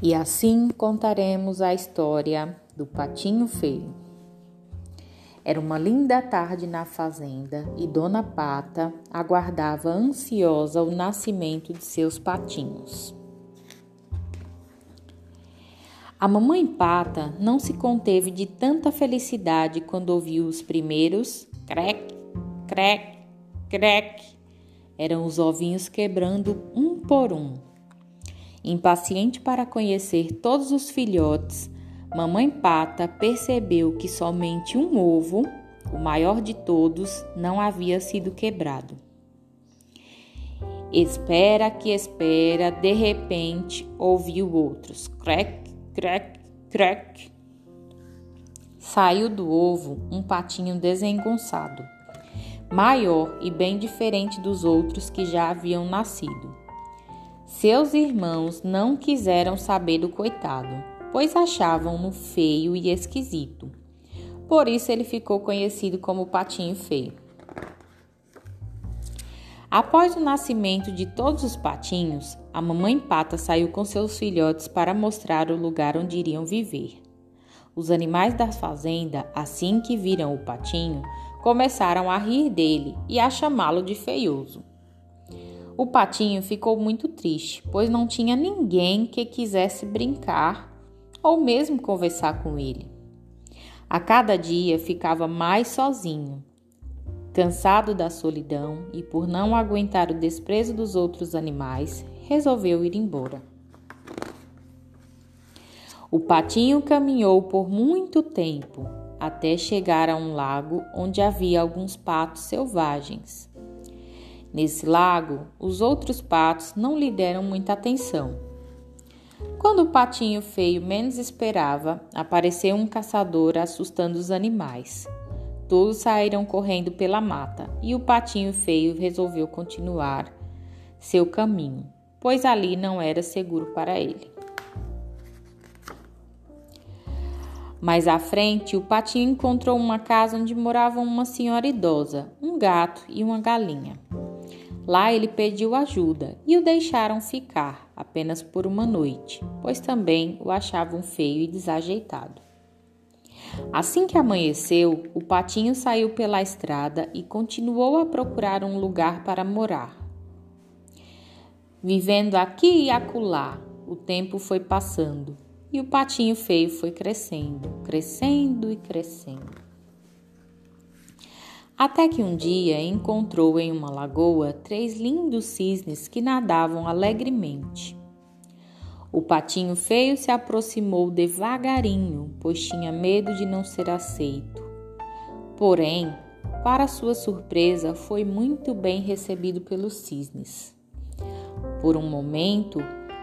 E assim contaremos a história do Patinho Feio. Era uma linda tarde na fazenda e Dona Pata aguardava ansiosa o nascimento de seus patinhos. A mamãe Pata não se conteve de tanta felicidade quando ouviu os primeiros crec, crec, crec. Eram os ovinhos quebrando um por um. Impaciente para conhecer todos os filhotes, mamãe Pata percebeu que somente um ovo, o maior de todos, não havia sido quebrado. Espera que espera, de repente ouviu outros crec, Crack, crack. Saiu do ovo um patinho desengonçado, maior e bem diferente dos outros que já haviam nascido. Seus irmãos não quiseram saber do coitado, pois achavam-no feio e esquisito. Por isso ele ficou conhecido como Patinho Feio. Após o nascimento de todos os patinhos, a mamãe pata saiu com seus filhotes para mostrar o lugar onde iriam viver. Os animais da fazenda, assim que viram o patinho, começaram a rir dele e a chamá-lo de feioso. O patinho ficou muito triste, pois não tinha ninguém que quisesse brincar ou mesmo conversar com ele. A cada dia ficava mais sozinho Cansado da solidão e por não aguentar o desprezo dos outros animais, resolveu ir embora. O patinho caminhou por muito tempo até chegar a um lago onde havia alguns patos selvagens. Nesse lago, os outros patos não lhe deram muita atenção. Quando o patinho feio menos esperava, apareceu um caçador assustando os animais. Todos saíram correndo pela mata e o patinho feio resolveu continuar seu caminho, pois ali não era seguro para ele. Mais à frente, o patinho encontrou uma casa onde moravam uma senhora idosa, um gato e uma galinha. Lá ele pediu ajuda e o deixaram ficar apenas por uma noite, pois também o achavam feio e desajeitado. Assim que amanheceu, o patinho saiu pela estrada e continuou a procurar um lugar para morar. Vivendo aqui e acolá, o tempo foi passando e o patinho feio foi crescendo, crescendo e crescendo. Até que um dia encontrou em uma lagoa três lindos cisnes que nadavam alegremente. O patinho feio se aproximou devagarinho, pois tinha medo de não ser aceito. Porém, para sua surpresa, foi muito bem recebido pelos cisnes. Por um momento,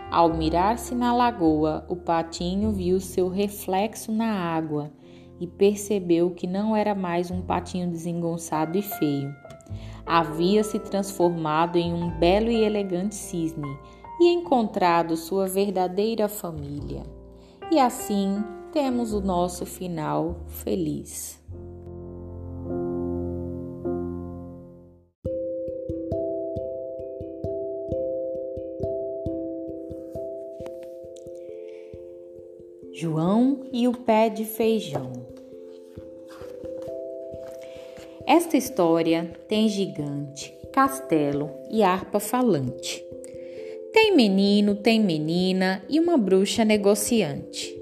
ao mirar-se na lagoa, o patinho viu seu reflexo na água e percebeu que não era mais um patinho desengonçado e feio. Havia se transformado em um belo e elegante cisne e encontrado sua verdadeira família. E assim temos o nosso final feliz. João e o pé de feijão. Esta história tem gigante, castelo e harpa falante. Tem menino, tem menina e uma bruxa negociante.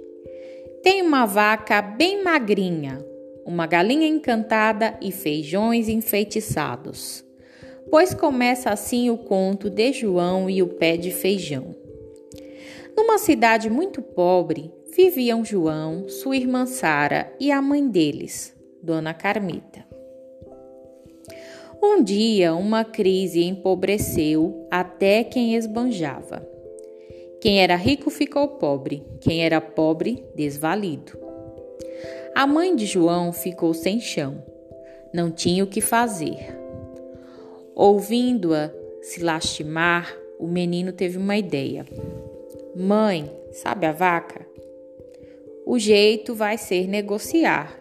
Tem uma vaca bem magrinha, uma galinha encantada e feijões enfeitiçados. Pois começa assim o conto de João e o pé de feijão. Numa cidade muito pobre, viviam João, sua irmã Sara e a mãe deles, Dona Carmita. Um dia, uma crise empobreceu até quem esbanjava. Quem era rico ficou pobre, quem era pobre, desvalido. A mãe de João ficou sem chão, não tinha o que fazer. Ouvindo-a se lastimar, o menino teve uma ideia. Mãe, sabe a vaca? O jeito vai ser negociar.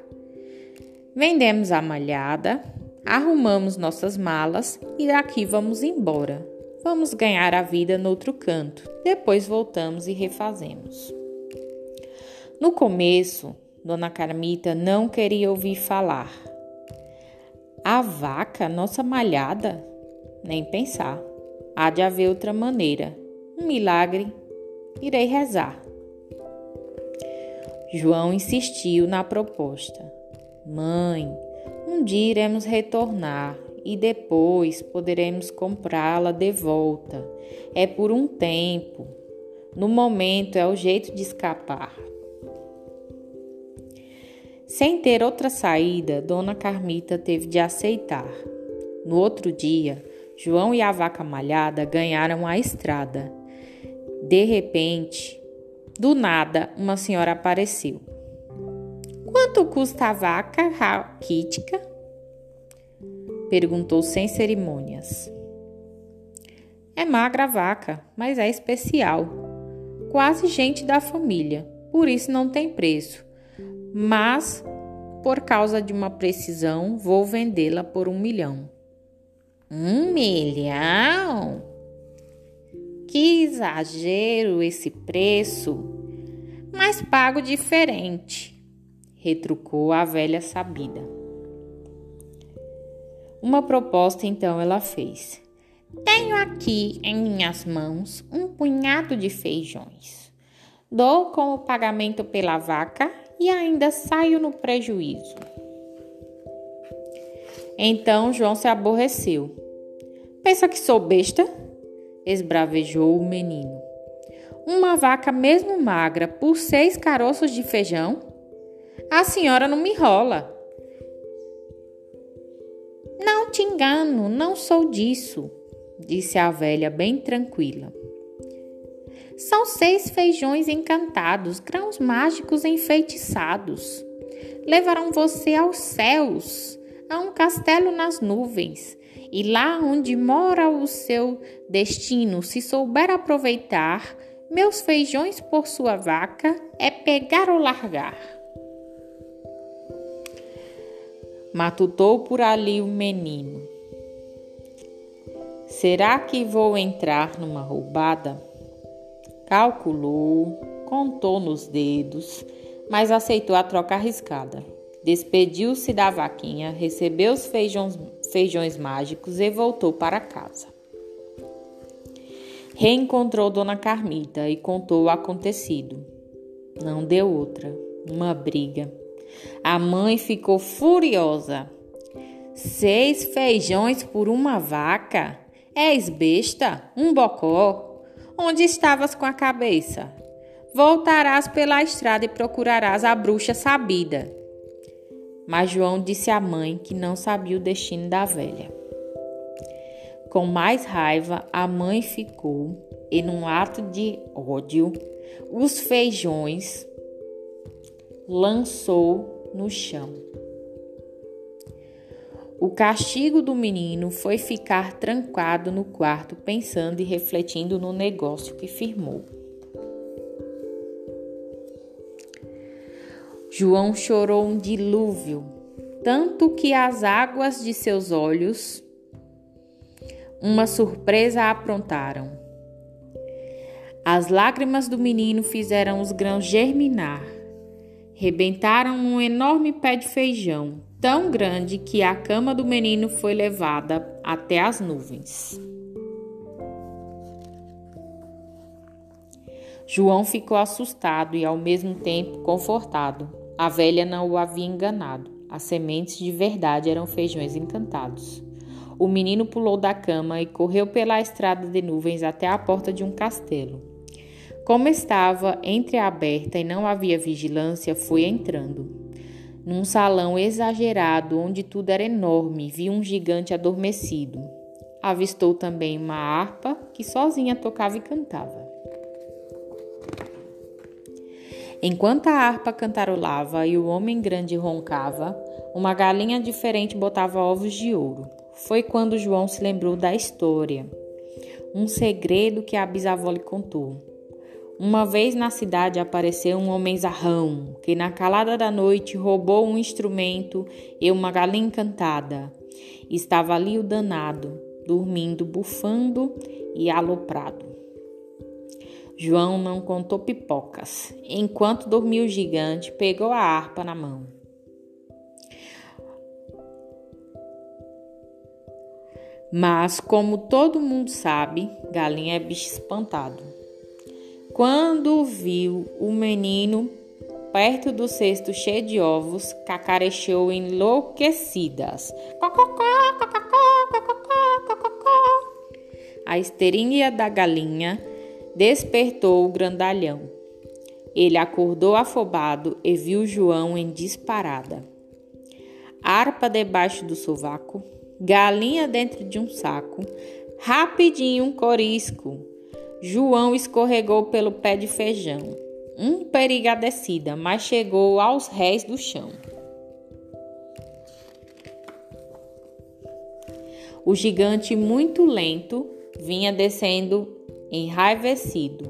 Vendemos a malhada, Arrumamos nossas malas e daqui vamos embora. vamos ganhar a vida noutro canto. Depois voltamos e refazemos. No começo, Dona Carmita não queria ouvir falar. A vaca, nossa malhada? Nem pensar. Há de haver outra maneira. Um milagre. Irei rezar. João insistiu na proposta. Mãe, um dia iremos retornar e depois poderemos comprá-la de volta. É por um tempo. No momento é o jeito de escapar. Sem ter outra saída, Dona Carmita teve de aceitar. No outro dia, João e a vaca malhada ganharam a estrada. De repente, do nada, uma senhora apareceu. Quanto custa a vaca raquítica? Perguntou sem cerimônias. É magra a vaca, mas é especial. Quase gente da família, por isso não tem preço. Mas, por causa de uma precisão, vou vendê-la por um milhão. Um milhão? Que exagero esse preço! Mas pago diferente, retrucou a velha sabida. Uma proposta então ela fez. Tenho aqui em minhas mãos um punhado de feijões. Dou como pagamento pela vaca e ainda saio no prejuízo. Então João se aborreceu. Pensa que sou besta? esbravejou o menino. Uma vaca mesmo magra por seis caroços de feijão? A senhora não me rola. Não te engano, não sou disso, disse a velha bem tranquila. São seis feijões encantados, grãos mágicos enfeitiçados. Levarão você aos céus, a um castelo nas nuvens, e lá onde mora o seu destino, se souber aproveitar, meus feijões por sua vaca é pegar ou largar. Matutou por ali o menino. Será que vou entrar numa roubada? Calculou, contou nos dedos, mas aceitou a troca arriscada. Despediu-se da vaquinha, recebeu os feijões, feijões mágicos e voltou para casa. Reencontrou Dona Carmita e contou o acontecido. Não deu outra, uma briga. A mãe ficou furiosa. Seis feijões por uma vaca? És besta? Um bocó? Onde estavas com a cabeça? Voltarás pela estrada e procurarás a bruxa sabida. Mas João disse à mãe que não sabia o destino da velha. Com mais raiva, a mãe ficou e, num ato de ódio, os feijões lançou no chão. O castigo do menino foi ficar trancado no quarto, pensando e refletindo no negócio que firmou. João chorou um dilúvio, tanto que as águas de seus olhos uma surpresa aprontaram. As lágrimas do menino fizeram os grãos germinar. Rebentaram um enorme pé de feijão, tão grande que a cama do menino foi levada até as nuvens. João ficou assustado e ao mesmo tempo confortado. A velha não o havia enganado. As sementes de verdade eram feijões encantados. O menino pulou da cama e correu pela estrada de nuvens até a porta de um castelo. Como estava entreaberta e não havia vigilância, foi entrando. Num salão exagerado, onde tudo era enorme, viu um gigante adormecido. Avistou também uma harpa que sozinha tocava e cantava. Enquanto a harpa cantarolava e o homem grande roncava, uma galinha diferente botava ovos de ouro. Foi quando João se lembrou da história, um segredo que a bisavó lhe contou. Uma vez na cidade apareceu um homem zarrão que, na calada da noite, roubou um instrumento e uma galinha encantada. Estava ali o danado, dormindo, bufando e aloprado. João não contou pipocas. Enquanto dormia o gigante, pegou a harpa na mão. Mas, como todo mundo sabe, galinha é bicho espantado. Quando viu o menino perto do cesto cheio de ovos, cacarejou enlouquecidas. A esterinha da galinha despertou o grandalhão. Ele acordou afobado e viu João em disparada. Harpa debaixo do sovaco, galinha dentro de um saco, rapidinho um corisco. João escorregou pelo pé de feijão. Um periga descida, mas chegou aos réis do chão. O gigante, muito lento, vinha descendo enraivecido.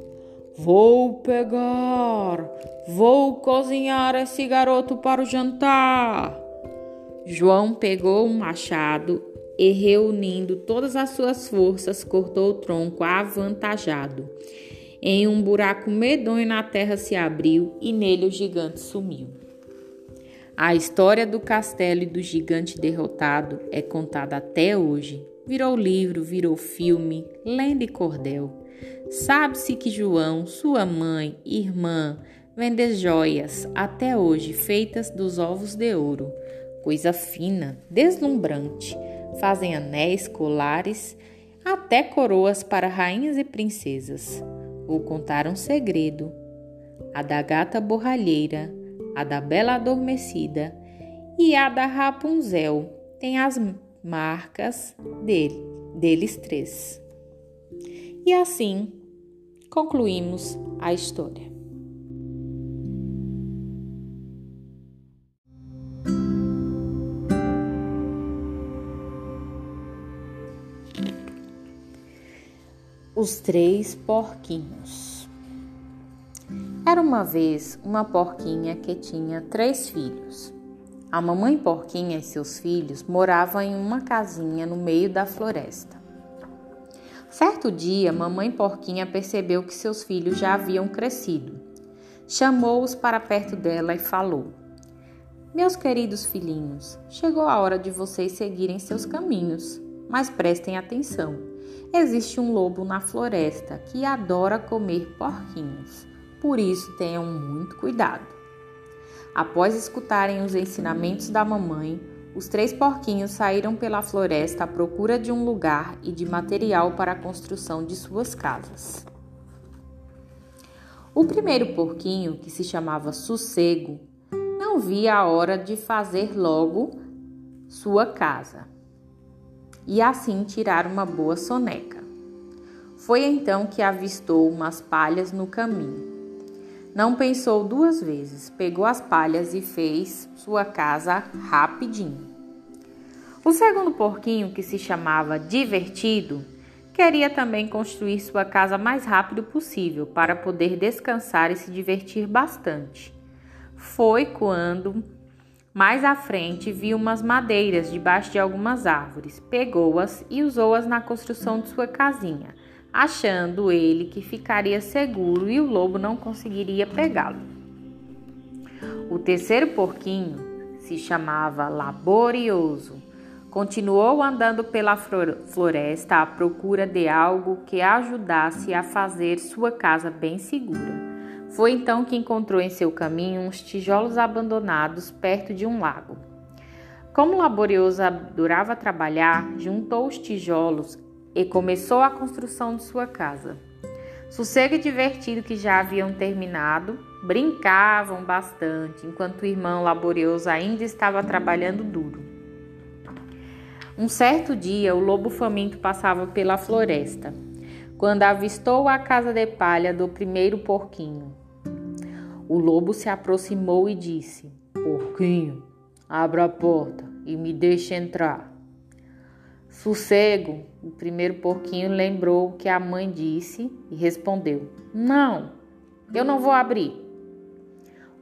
Vou pegar, vou cozinhar esse garoto para o jantar. João pegou um machado e, reunindo todas as suas forças, cortou o tronco avantajado. Em um buraco medonho na terra se abriu e nele o gigante sumiu. A história do castelo e do gigante derrotado é contada até hoje. Virou livro, virou filme, lenda e cordel. Sabe-se que João, sua mãe, irmã, vendem joias até hoje feitas dos ovos de ouro coisa fina, deslumbrante. Fazem anéis, colares, até coroas para rainhas e princesas. Vou contar um segredo: a da gata borralheira, a da bela adormecida e a da Rapunzel tem as marcas dele, deles três. E assim concluímos a história. Os Três Porquinhos Era uma vez uma porquinha que tinha três filhos. A mamãe porquinha e seus filhos moravam em uma casinha no meio da floresta. Certo dia, mamãe porquinha percebeu que seus filhos já haviam crescido. Chamou-os para perto dela e falou: Meus queridos filhinhos, chegou a hora de vocês seguirem seus caminhos, mas prestem atenção. Existe um lobo na floresta que adora comer porquinhos, por isso tenham muito cuidado. Após escutarem os ensinamentos da mamãe, os três porquinhos saíram pela floresta à procura de um lugar e de material para a construção de suas casas. O primeiro porquinho, que se chamava Sossego, não via a hora de fazer logo sua casa e assim tirar uma boa soneca. Foi então que avistou umas palhas no caminho. Não pensou duas vezes, pegou as palhas e fez sua casa rapidinho. O segundo porquinho, que se chamava Divertido, queria também construir sua casa mais rápido possível para poder descansar e se divertir bastante. Foi quando mais à frente, viu umas madeiras debaixo de algumas árvores, pegou-as e usou-as na construção de sua casinha, achando ele que ficaria seguro e o lobo não conseguiria pegá-lo. O terceiro porquinho se chamava Laborioso. Continuou andando pela floresta à procura de algo que ajudasse a fazer sua casa bem segura. Foi então que encontrou em seu caminho uns tijolos abandonados perto de um lago. Como laborioso adorava trabalhar, juntou os tijolos e começou a construção de sua casa. Sossego e divertido que já haviam terminado, brincavam bastante, enquanto o irmão laborioso ainda estava trabalhando duro. Um certo dia, o lobo faminto passava pela floresta, quando avistou a casa de palha do primeiro porquinho. O lobo se aproximou e disse: Porquinho, abra a porta e me deixe entrar. Sossego, o primeiro porquinho lembrou o que a mãe disse e respondeu: Não, eu não vou abrir.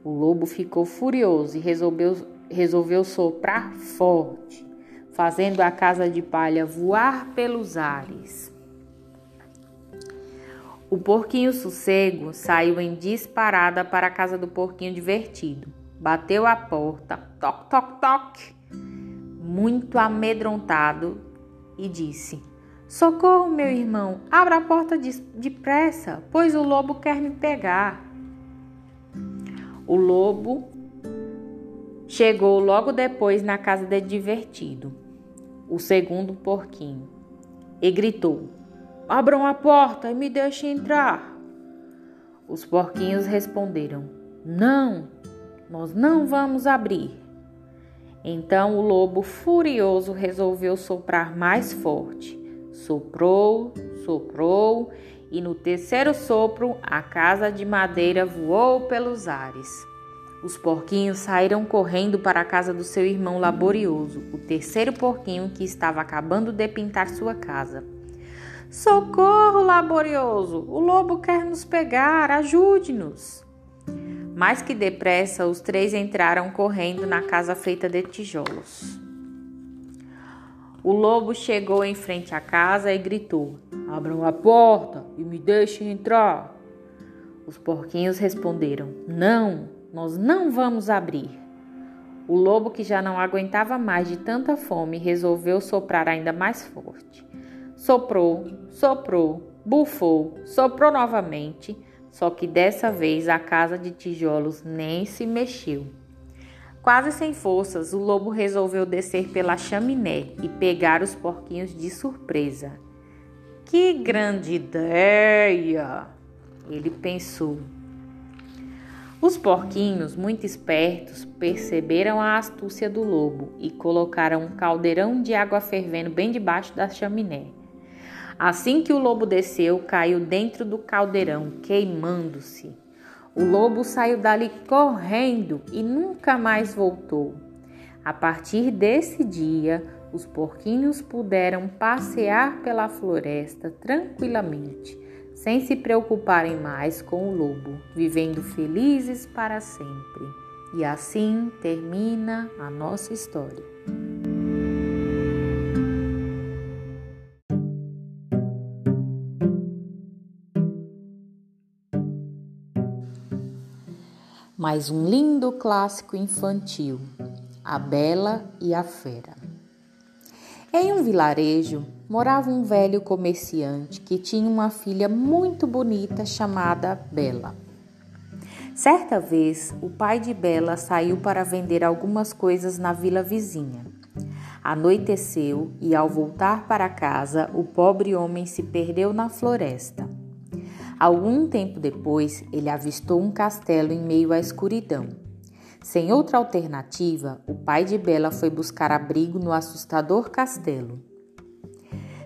O lobo ficou furioso e resolveu, resolveu soprar forte. fazendo a casa de palha voar pelos ares. O porquinho sossego saiu em disparada para a casa do porquinho divertido. Bateu a porta, toc, toc, toc, muito amedrontado, e disse: Socorro, meu irmão, abra a porta depressa, pois o lobo quer me pegar. O lobo chegou logo depois na casa de divertido, o segundo porquinho, e gritou: Abram a porta e me deixem entrar. Os porquinhos responderam: Não, nós não vamos abrir. Então o lobo, furioso, resolveu soprar mais forte. Soprou, soprou, e no terceiro sopro a casa de madeira voou pelos ares. Os porquinhos saíram correndo para a casa do seu irmão laborioso, o terceiro porquinho que estava acabando de pintar sua casa. Socorro, laborioso! O lobo quer nos pegar, ajude-nos! Mais que depressa, os três entraram correndo na casa feita de tijolos. O lobo chegou em frente à casa e gritou: Abram a porta e me deixem entrar. Os porquinhos responderam: Não, nós não vamos abrir. O lobo, que já não aguentava mais de tanta fome, resolveu soprar ainda mais forte. Soprou, soprou, bufou, soprou novamente, só que dessa vez a casa de tijolos nem se mexeu. Quase sem forças, o lobo resolveu descer pela chaminé e pegar os porquinhos de surpresa. Que grande ideia! Ele pensou. Os porquinhos, muito espertos, perceberam a astúcia do lobo e colocaram um caldeirão de água fervendo bem debaixo da chaminé. Assim que o lobo desceu, caiu dentro do caldeirão, queimando-se. O lobo saiu dali correndo e nunca mais voltou. A partir desse dia, os porquinhos puderam passear pela floresta tranquilamente sem se preocuparem mais com o lobo, vivendo felizes para sempre. E assim termina a nossa história. Mais um lindo clássico infantil, A Bela e a Fera. Em um vilarejo morava um velho comerciante que tinha uma filha muito bonita chamada Bela. Certa vez, o pai de Bela saiu para vender algumas coisas na vila vizinha. Anoiteceu e, ao voltar para casa, o pobre homem se perdeu na floresta. Algum tempo depois, ele avistou um castelo em meio à escuridão. Sem outra alternativa, o pai de Bela foi buscar abrigo no assustador castelo.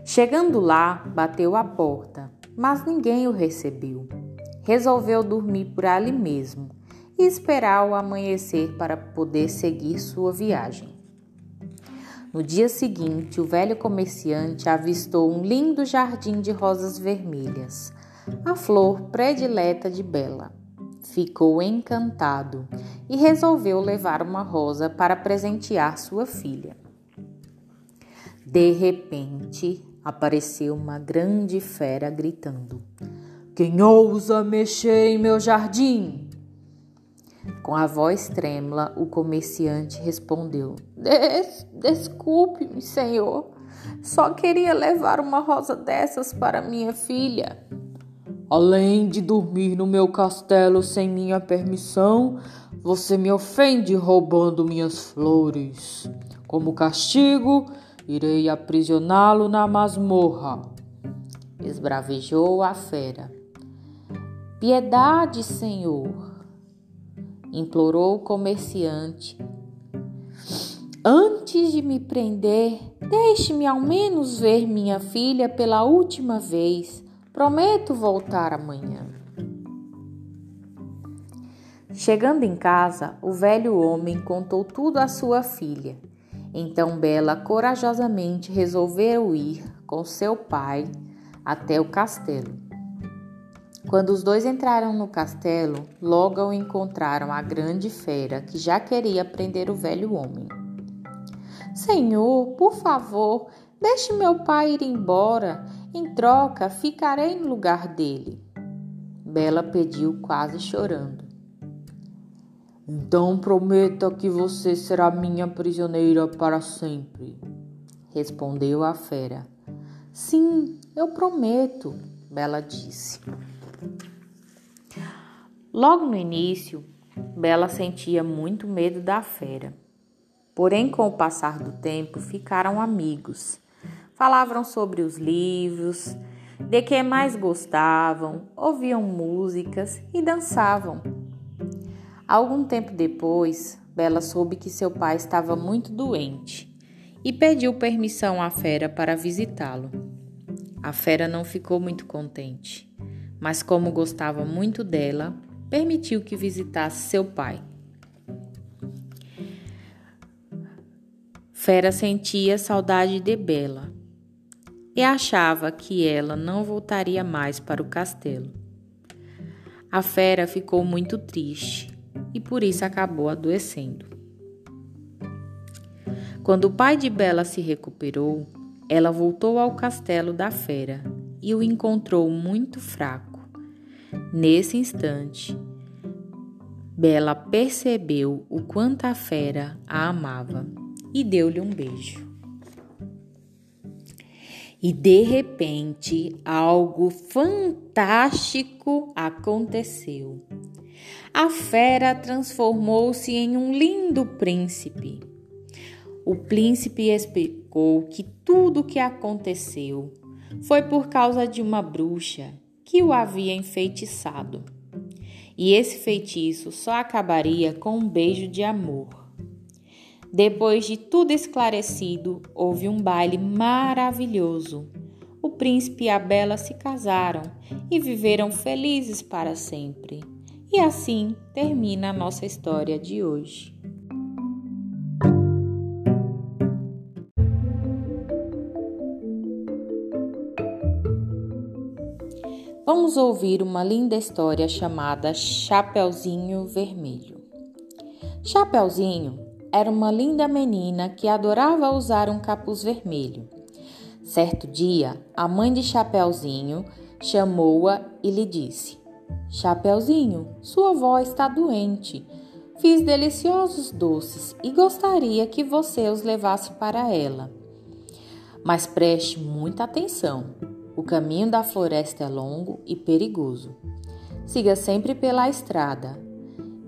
Chegando lá, bateu à porta, mas ninguém o recebeu. Resolveu dormir por ali mesmo e esperar o amanhecer para poder seguir sua viagem. No dia seguinte, o velho comerciante avistou um lindo jardim de rosas vermelhas, a flor predileta de Bela ficou encantado e resolveu levar uma rosa para presentear sua filha. De repente, apareceu uma grande fera gritando: Quem ousa mexer em meu jardim? Com a voz trêmula, o comerciante respondeu: Des Desculpe-me, senhor. Só queria levar uma rosa dessas para minha filha. Além de dormir no meu castelo sem minha permissão, você me ofende roubando minhas flores. Como castigo, irei aprisioná-lo na masmorra. Esbravejou a fera. Piedade, senhor, implorou o comerciante. Antes de me prender, deixe-me ao menos ver minha filha pela última vez. Prometo voltar amanhã. Chegando em casa, o velho homem contou tudo à sua filha. Então Bela corajosamente resolveu ir com seu pai até o castelo. Quando os dois entraram no castelo, logo encontraram a grande fera que já queria prender o velho homem. Senhor, por favor, deixe meu pai ir embora. Em troca, ficarei no lugar dele. Bela pediu, quase chorando. Então prometa que você será minha prisioneira para sempre, respondeu a fera. Sim, eu prometo, Bela disse. Logo no início, Bela sentia muito medo da fera. Porém, com o passar do tempo, ficaram amigos. Falavam sobre os livros, de que mais gostavam, ouviam músicas e dançavam. Algum tempo depois, Bela soube que seu pai estava muito doente e pediu permissão à fera para visitá-lo. A fera não ficou muito contente, mas como gostava muito dela, permitiu que visitasse seu pai. Fera sentia saudade de Bela e achava que ela não voltaria mais para o castelo. A fera ficou muito triste e por isso acabou adoecendo. Quando o pai de Bela se recuperou, ela voltou ao castelo da fera e o encontrou muito fraco. Nesse instante, Bela percebeu o quanto a fera a amava e deu-lhe um beijo. E de repente, algo fantástico aconteceu a fera transformou-se em um lindo príncipe. O príncipe explicou que tudo o que aconteceu foi por causa de uma bruxa que o havia enfeitiçado. E esse feitiço só acabaria com um beijo de amor. Depois de tudo esclarecido, houve um baile maravilhoso. O príncipe e a bela se casaram e viveram felizes para sempre. E assim termina a nossa história de hoje. Vamos ouvir uma linda história chamada Chapeuzinho Vermelho. Chapeuzinho era uma linda menina que adorava usar um capuz vermelho. Certo dia, a mãe de Chapeuzinho chamou-a e lhe disse: Chapeuzinho, sua avó está doente. Fiz deliciosos doces e gostaria que você os levasse para ela. Mas preste muita atenção. O caminho da floresta é longo e perigoso. Siga sempre pela estrada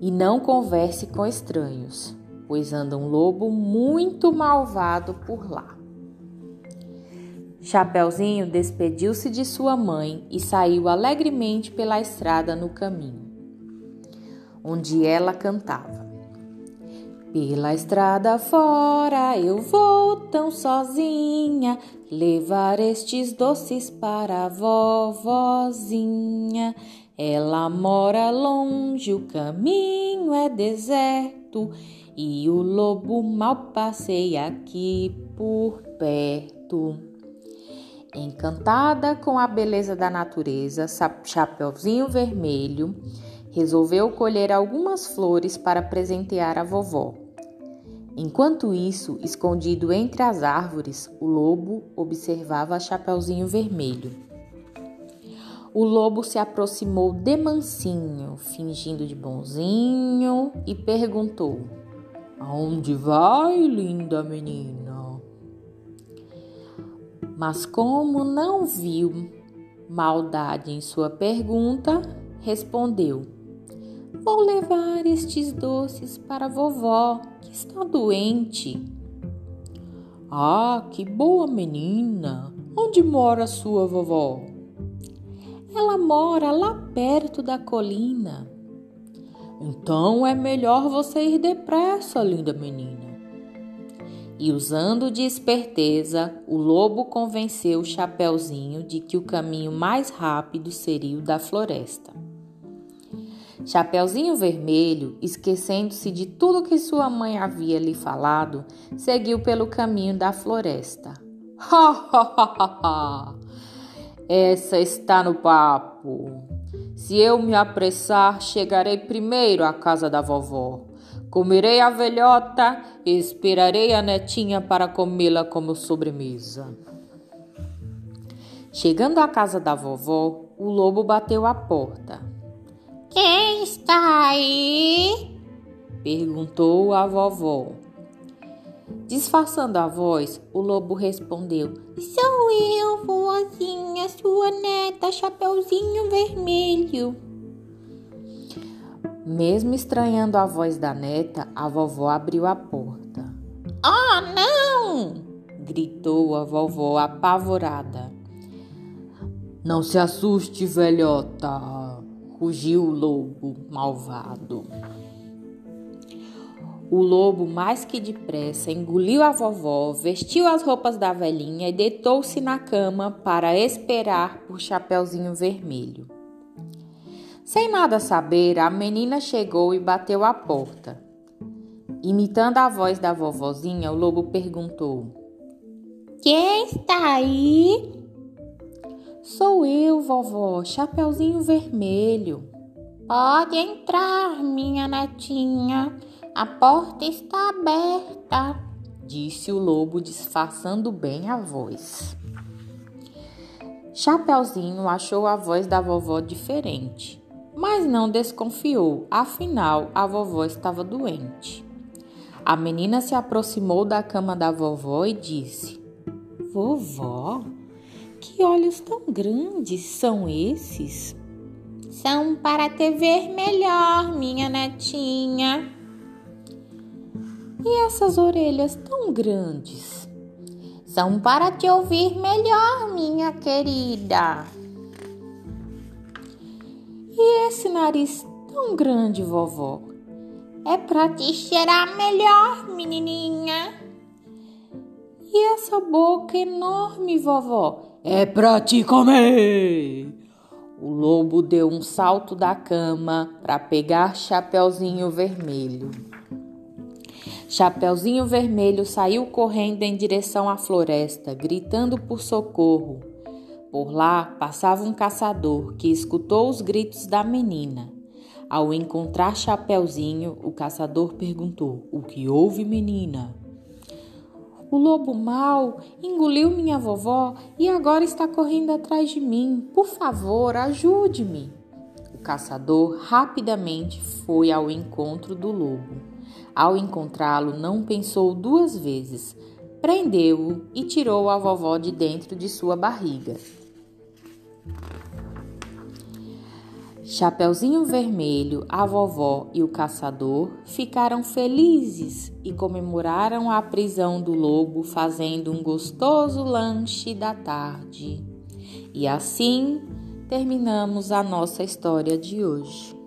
e não converse com estranhos, pois anda um lobo muito malvado por lá. Chapeuzinho despediu-se de sua mãe e saiu alegremente pela estrada no caminho, onde ela cantava. Pela estrada fora eu vou tão sozinha levar estes doces para a vovozinha. Ela mora longe, o caminho é deserto e o lobo mal passeia aqui por perto. Encantada com a beleza da natureza, Chapeuzinho Vermelho resolveu colher algumas flores para presentear a vovó. Enquanto isso, escondido entre as árvores, o lobo observava Chapeuzinho Vermelho. O lobo se aproximou de mansinho, fingindo de bonzinho, e perguntou: Aonde vai, linda menina? Mas, como não viu maldade em sua pergunta, respondeu: Vou levar estes doces para vovó, que está doente. Ah, que boa menina! Onde mora sua vovó? Ela mora lá perto da colina. Então é melhor você ir depressa, linda menina. E usando de esperteza, o lobo convenceu o Chapeuzinho de que o caminho mais rápido seria o da floresta. Chapeuzinho Vermelho, esquecendo-se de tudo que sua mãe havia lhe falado, seguiu pelo caminho da floresta. Ha ha ha ha! Essa está no papo. Se eu me apressar, chegarei primeiro à casa da vovó. Comerei a velhota e esperarei a netinha para comê-la como sobremesa. Chegando à casa da vovó, o lobo bateu à porta. Quem está aí? perguntou a vovó. Disfarçando a voz, o lobo respondeu: Sou eu, vozinha, sua neta, Chapeuzinho Vermelho. Mesmo estranhando a voz da neta, a vovó abriu a porta. Oh, não! gritou a vovó apavorada. Não se assuste, velhota, rugiu o lobo malvado. O lobo, mais que depressa, engoliu a vovó, vestiu as roupas da velhinha e deitou-se na cama para esperar por Chapeuzinho Vermelho. Sem nada saber, a menina chegou e bateu à porta. Imitando a voz da vovozinha, o lobo perguntou: Quem está aí? Sou eu, vovó, Chapeuzinho Vermelho. Pode entrar, minha netinha. A porta está aberta, disse o lobo, disfarçando bem a voz. Chapeuzinho achou a voz da vovó diferente, mas não desconfiou, afinal a vovó estava doente. A menina se aproximou da cama da vovó e disse: Vovó, que olhos tão grandes são esses? São para te ver melhor, minha netinha. E essas orelhas tão grandes? São para te ouvir melhor, minha querida. E esse nariz tão grande, vovó? É para te cheirar melhor, menininha. E essa boca enorme, vovó? É para te comer. O lobo deu um salto da cama para pegar Chapeuzinho Vermelho. Chapeuzinho Vermelho saiu correndo em direção à floresta, gritando por socorro. Por lá passava um caçador que escutou os gritos da menina. Ao encontrar Chapeuzinho, o caçador perguntou: O que houve, menina? O lobo mau engoliu minha vovó e agora está correndo atrás de mim. Por favor, ajude-me. O caçador rapidamente foi ao encontro do lobo. Ao encontrá-lo, não pensou duas vezes. Prendeu-o e tirou a vovó de dentro de sua barriga. Chapeuzinho Vermelho, a vovó e o caçador ficaram felizes e comemoraram a prisão do lobo fazendo um gostoso lanche da tarde. E assim terminamos a nossa história de hoje.